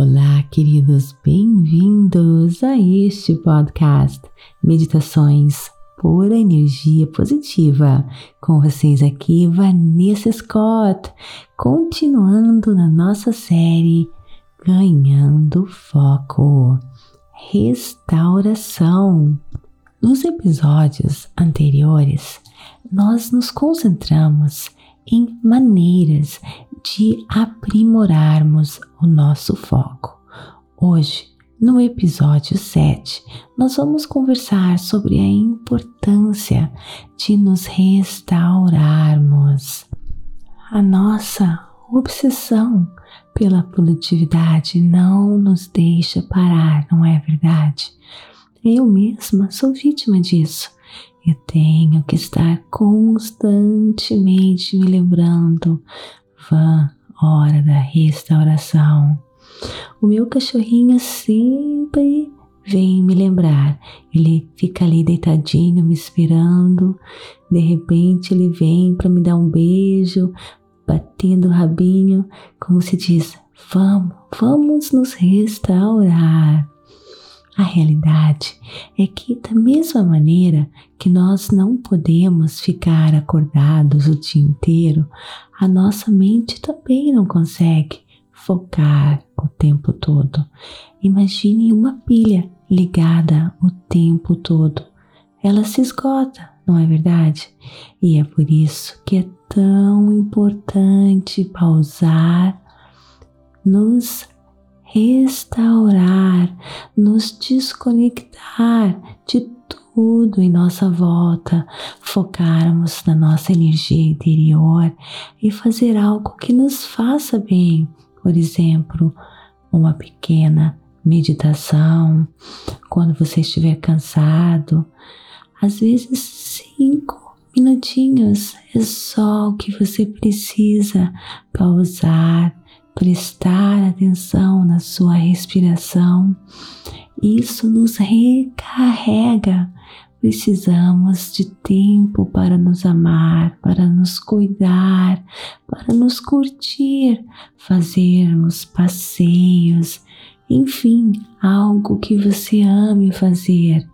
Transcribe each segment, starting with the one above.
Olá, queridos, bem-vindos a este podcast Meditações Pura Energia Positiva. Com vocês aqui, Vanessa Scott, continuando na nossa série Ganhando Foco Restauração. Nos episódios anteriores, nós nos concentramos em maneiras de aprimorarmos o nosso foco. Hoje, no episódio 7, nós vamos conversar sobre a importância de nos restaurarmos. A nossa obsessão pela produtividade não nos deixa parar, não é verdade? Eu mesma sou vítima disso. Eu tenho que estar constantemente me lembrando vã hora da restauração. O meu cachorrinho sempre vem me lembrar. Ele fica ali deitadinho me esperando. De repente ele vem para me dar um beijo, batendo o rabinho, como se diz: "Vamos, vamos nos restaurar". A realidade é que, da mesma maneira que nós não podemos ficar acordados o dia inteiro, a nossa mente também não consegue focar o tempo todo. Imagine uma pilha ligada o tempo todo. Ela se esgota, não é verdade? E é por isso que é tão importante pausar, nos restaurar, nos desconectar de tudo em nossa volta, focarmos na nossa energia interior e fazer algo que nos faça bem. Por exemplo, uma pequena meditação quando você estiver cansado. Às vezes, cinco minutinhos é só o que você precisa pausar prestar atenção na sua respiração, isso nos recarrega. Precisamos de tempo para nos amar, para nos cuidar, para nos curtir, fazermos passeios, enfim, algo que você ame fazer.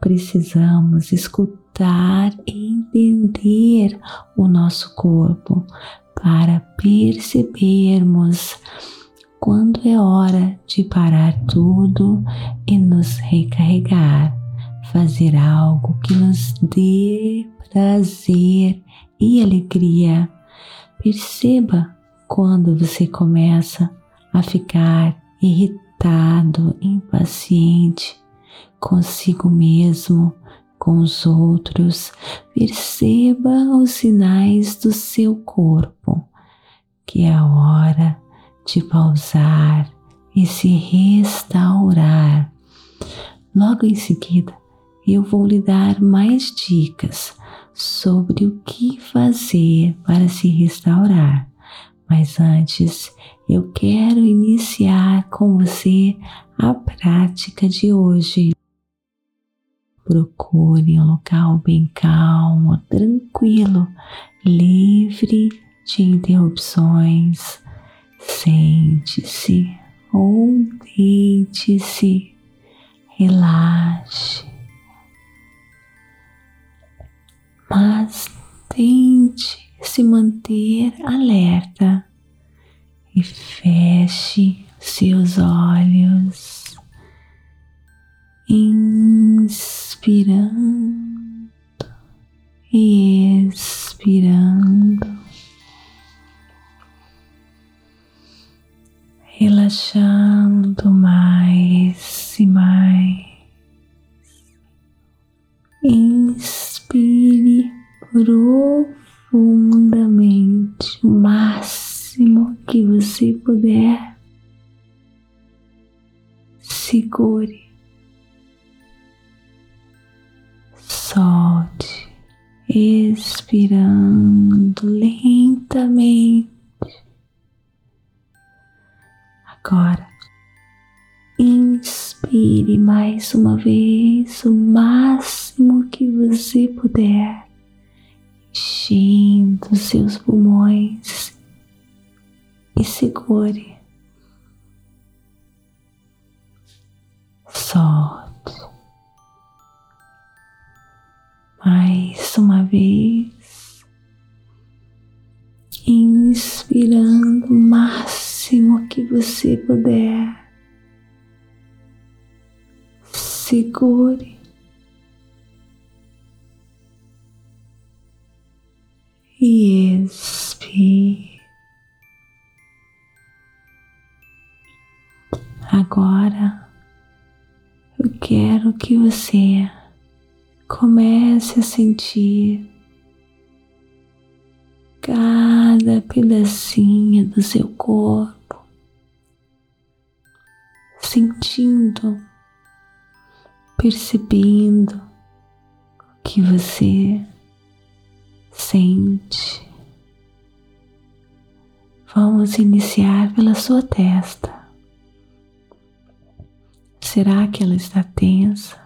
Precisamos escutar e entender o nosso corpo para percebermos quando é hora de parar tudo e nos recarregar, fazer algo que nos dê prazer e alegria. Perceba quando você começa a ficar irritado, impaciente consigo mesmo com os outros, perceba os sinais do seu corpo, que é a hora de pausar e se restaurar. Logo em seguida, eu vou lhe dar mais dicas sobre o que fazer para se restaurar. Mas antes, eu quero iniciar com você a prática de hoje. Procure um local bem calmo, tranquilo, livre de interrupções. Sente-se ou deite-se, relaxe. Mas tente se manter alerta e feche seus olhos. Inspirando e expirando, relaxando mais e mais. Inspire profundamente o máximo que você puder. Segure solte, expirando lentamente. Agora, inspire mais uma vez o máximo que você puder, enchendo seus pulmões e segure. Solte. Mais uma vez, inspirando o máximo que você puder. Segure e expire. Agora eu quero que você comece a sentir cada pedacinho do seu corpo, sentindo, percebendo o que você sente. Vamos iniciar pela sua testa. Será que ela está tensa,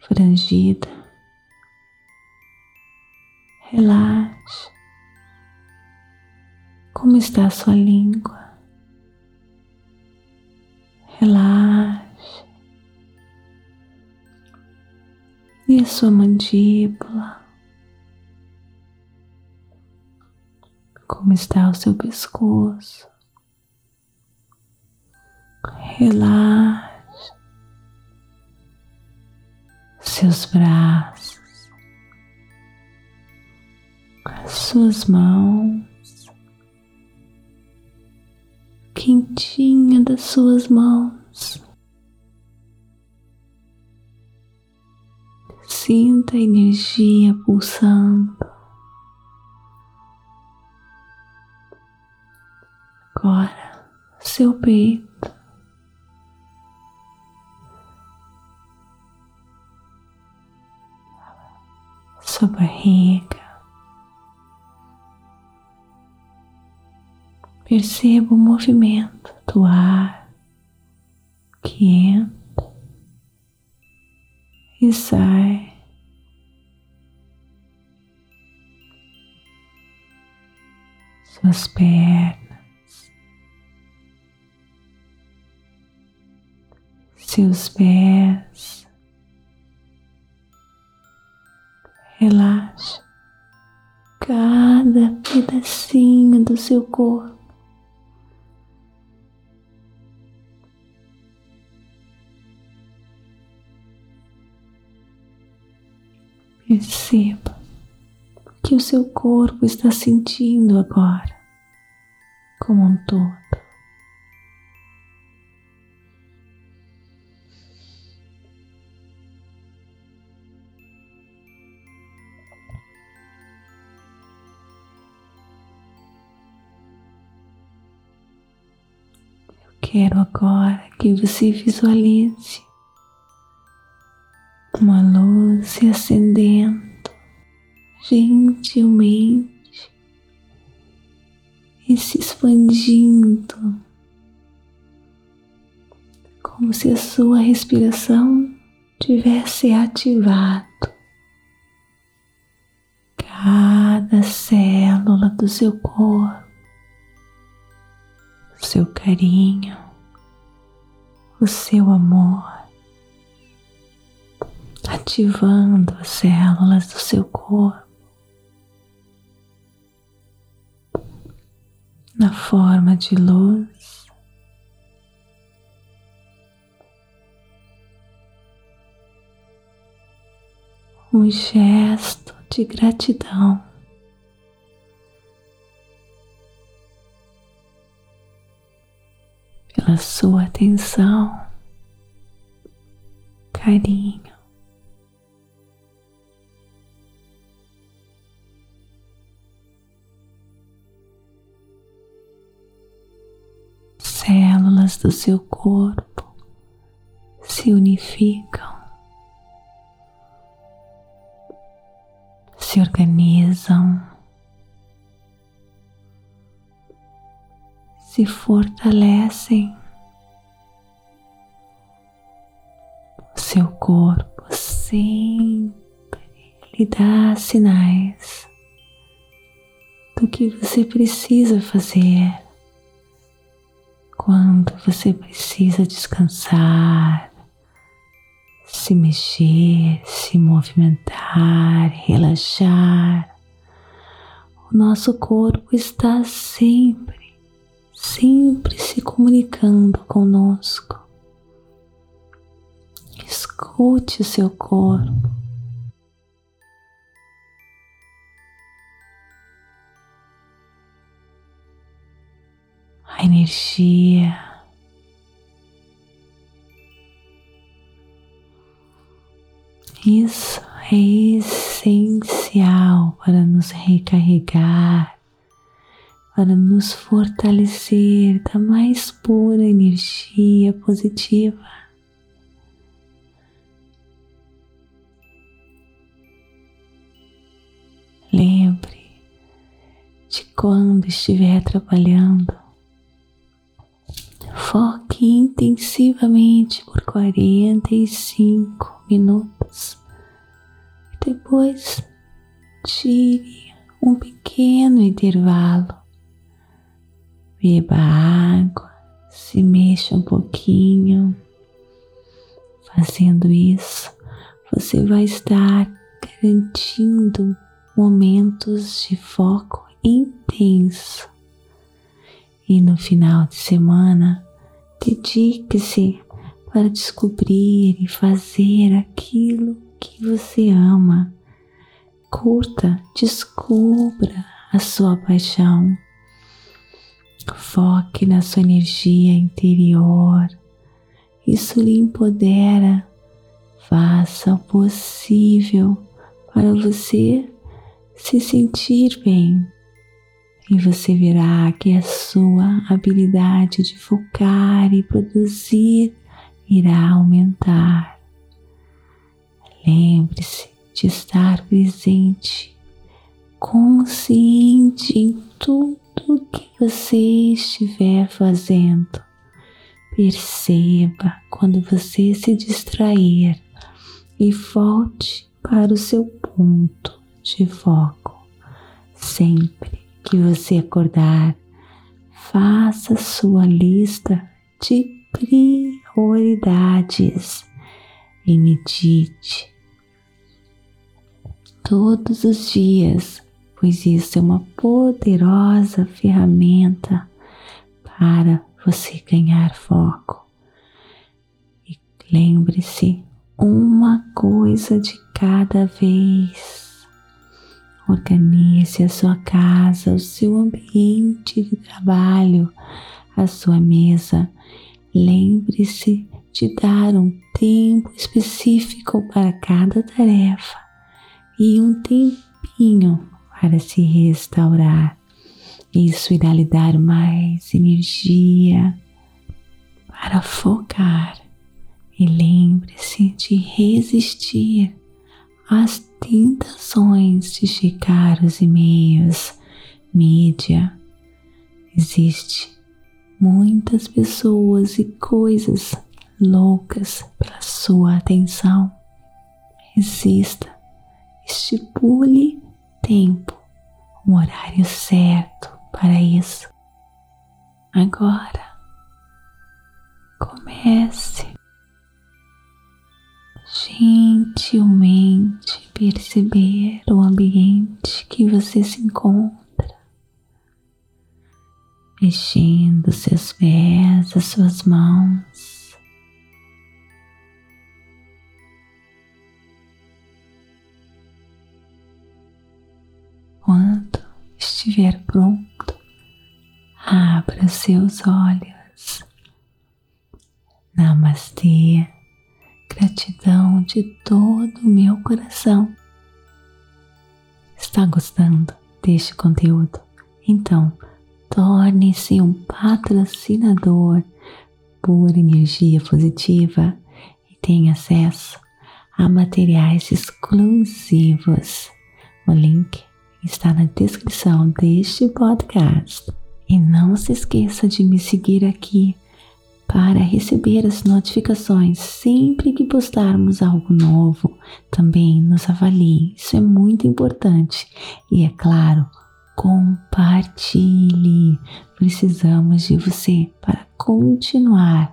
frangida? Relaxe. Como está a sua língua? Relaxe. E a sua mandíbula? Como está o seu pescoço? Relaxe seus braços, suas mãos, quentinha das suas mãos. Sinta a energia pulsando. agora seu peito. Perceba o movimento do ar que entra e sai. Suas pernas. seus pés. Relaxe cada pedacinho do seu corpo. Perceba o que o seu corpo está sentindo agora, como um todo. Quero agora que você visualize uma luz se acendendo gentilmente e se expandindo, como se a sua respiração tivesse ativado cada célula do seu corpo o seu carinho, o seu amor, ativando as células do seu corpo na forma de luz. Um gesto de gratidão. pela sua atenção, carinho. Células do seu corpo se unificam, se organizam. se fortalecem. O seu corpo sempre lhe dá sinais do que você precisa fazer quando você precisa descansar, se mexer, se movimentar, relaxar. O nosso corpo está sempre, sempre se comunicando conosco. Escute o seu corpo. A energia Isso é essencial para nos recarregar, para nos fortalecer da mais pura energia positiva. Lembre de quando estiver trabalhando, foque intensivamente por 45 minutos. Depois, tire um pequeno intervalo. Beba água, se mexa um pouquinho. Fazendo isso, você vai estar garantindo momentos de foco intenso. E no final de semana, dedique-se para descobrir e fazer aquilo que você ama. Curta, descubra a sua paixão. Foque na sua energia interior. Isso lhe empodera. Faça o possível para você se sentir bem. E você verá que a sua habilidade de focar e produzir irá aumentar. Lembre-se de estar presente, consciente em tudo que você estiver fazendo. Perceba quando você se distrair e volte para o seu ponto de foco. Sempre que você acordar, faça sua lista de prioridades e medite todos os dias, pois isso é uma poderosa ferramenta para você ganhar foco. E lembre-se, uma coisa de cada vez. Organize a sua casa, o seu ambiente de trabalho, a sua mesa Lembre-se de dar um tempo específico para cada tarefa e um tempinho para se restaurar. Isso irá lhe dar mais energia para focar. E lembre-se de resistir às tentações de checar os e-mails, mídia. Existe muitas pessoas e coisas loucas pela sua atenção. Resista, estipule tempo, um horário certo para isso. Agora, comece gentilmente perceber o ambiente que você se encontra mexendo seus pés, as suas mãos. Quando estiver pronto, abra seus olhos. Namastê, gratidão de todo o meu coração. Está gostando deste conteúdo? Então, Torne-se um patrocinador por energia positiva e tenha acesso a materiais exclusivos. O link está na descrição deste podcast. E não se esqueça de me seguir aqui para receber as notificações sempre que postarmos algo novo. Também nos avalie, isso é muito importante. E é claro, compartilhe. Precisamos de você para continuar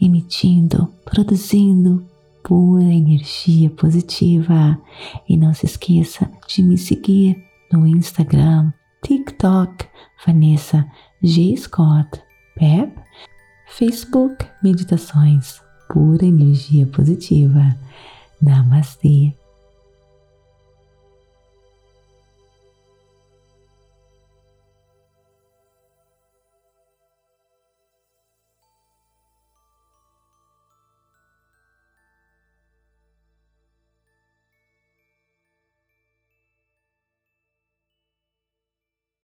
emitindo, produzindo pura energia positiva. E não se esqueça de me seguir no Instagram, TikTok, Vanessa G. Scott, Pep, Facebook, Meditações, pura energia positiva. Namastê.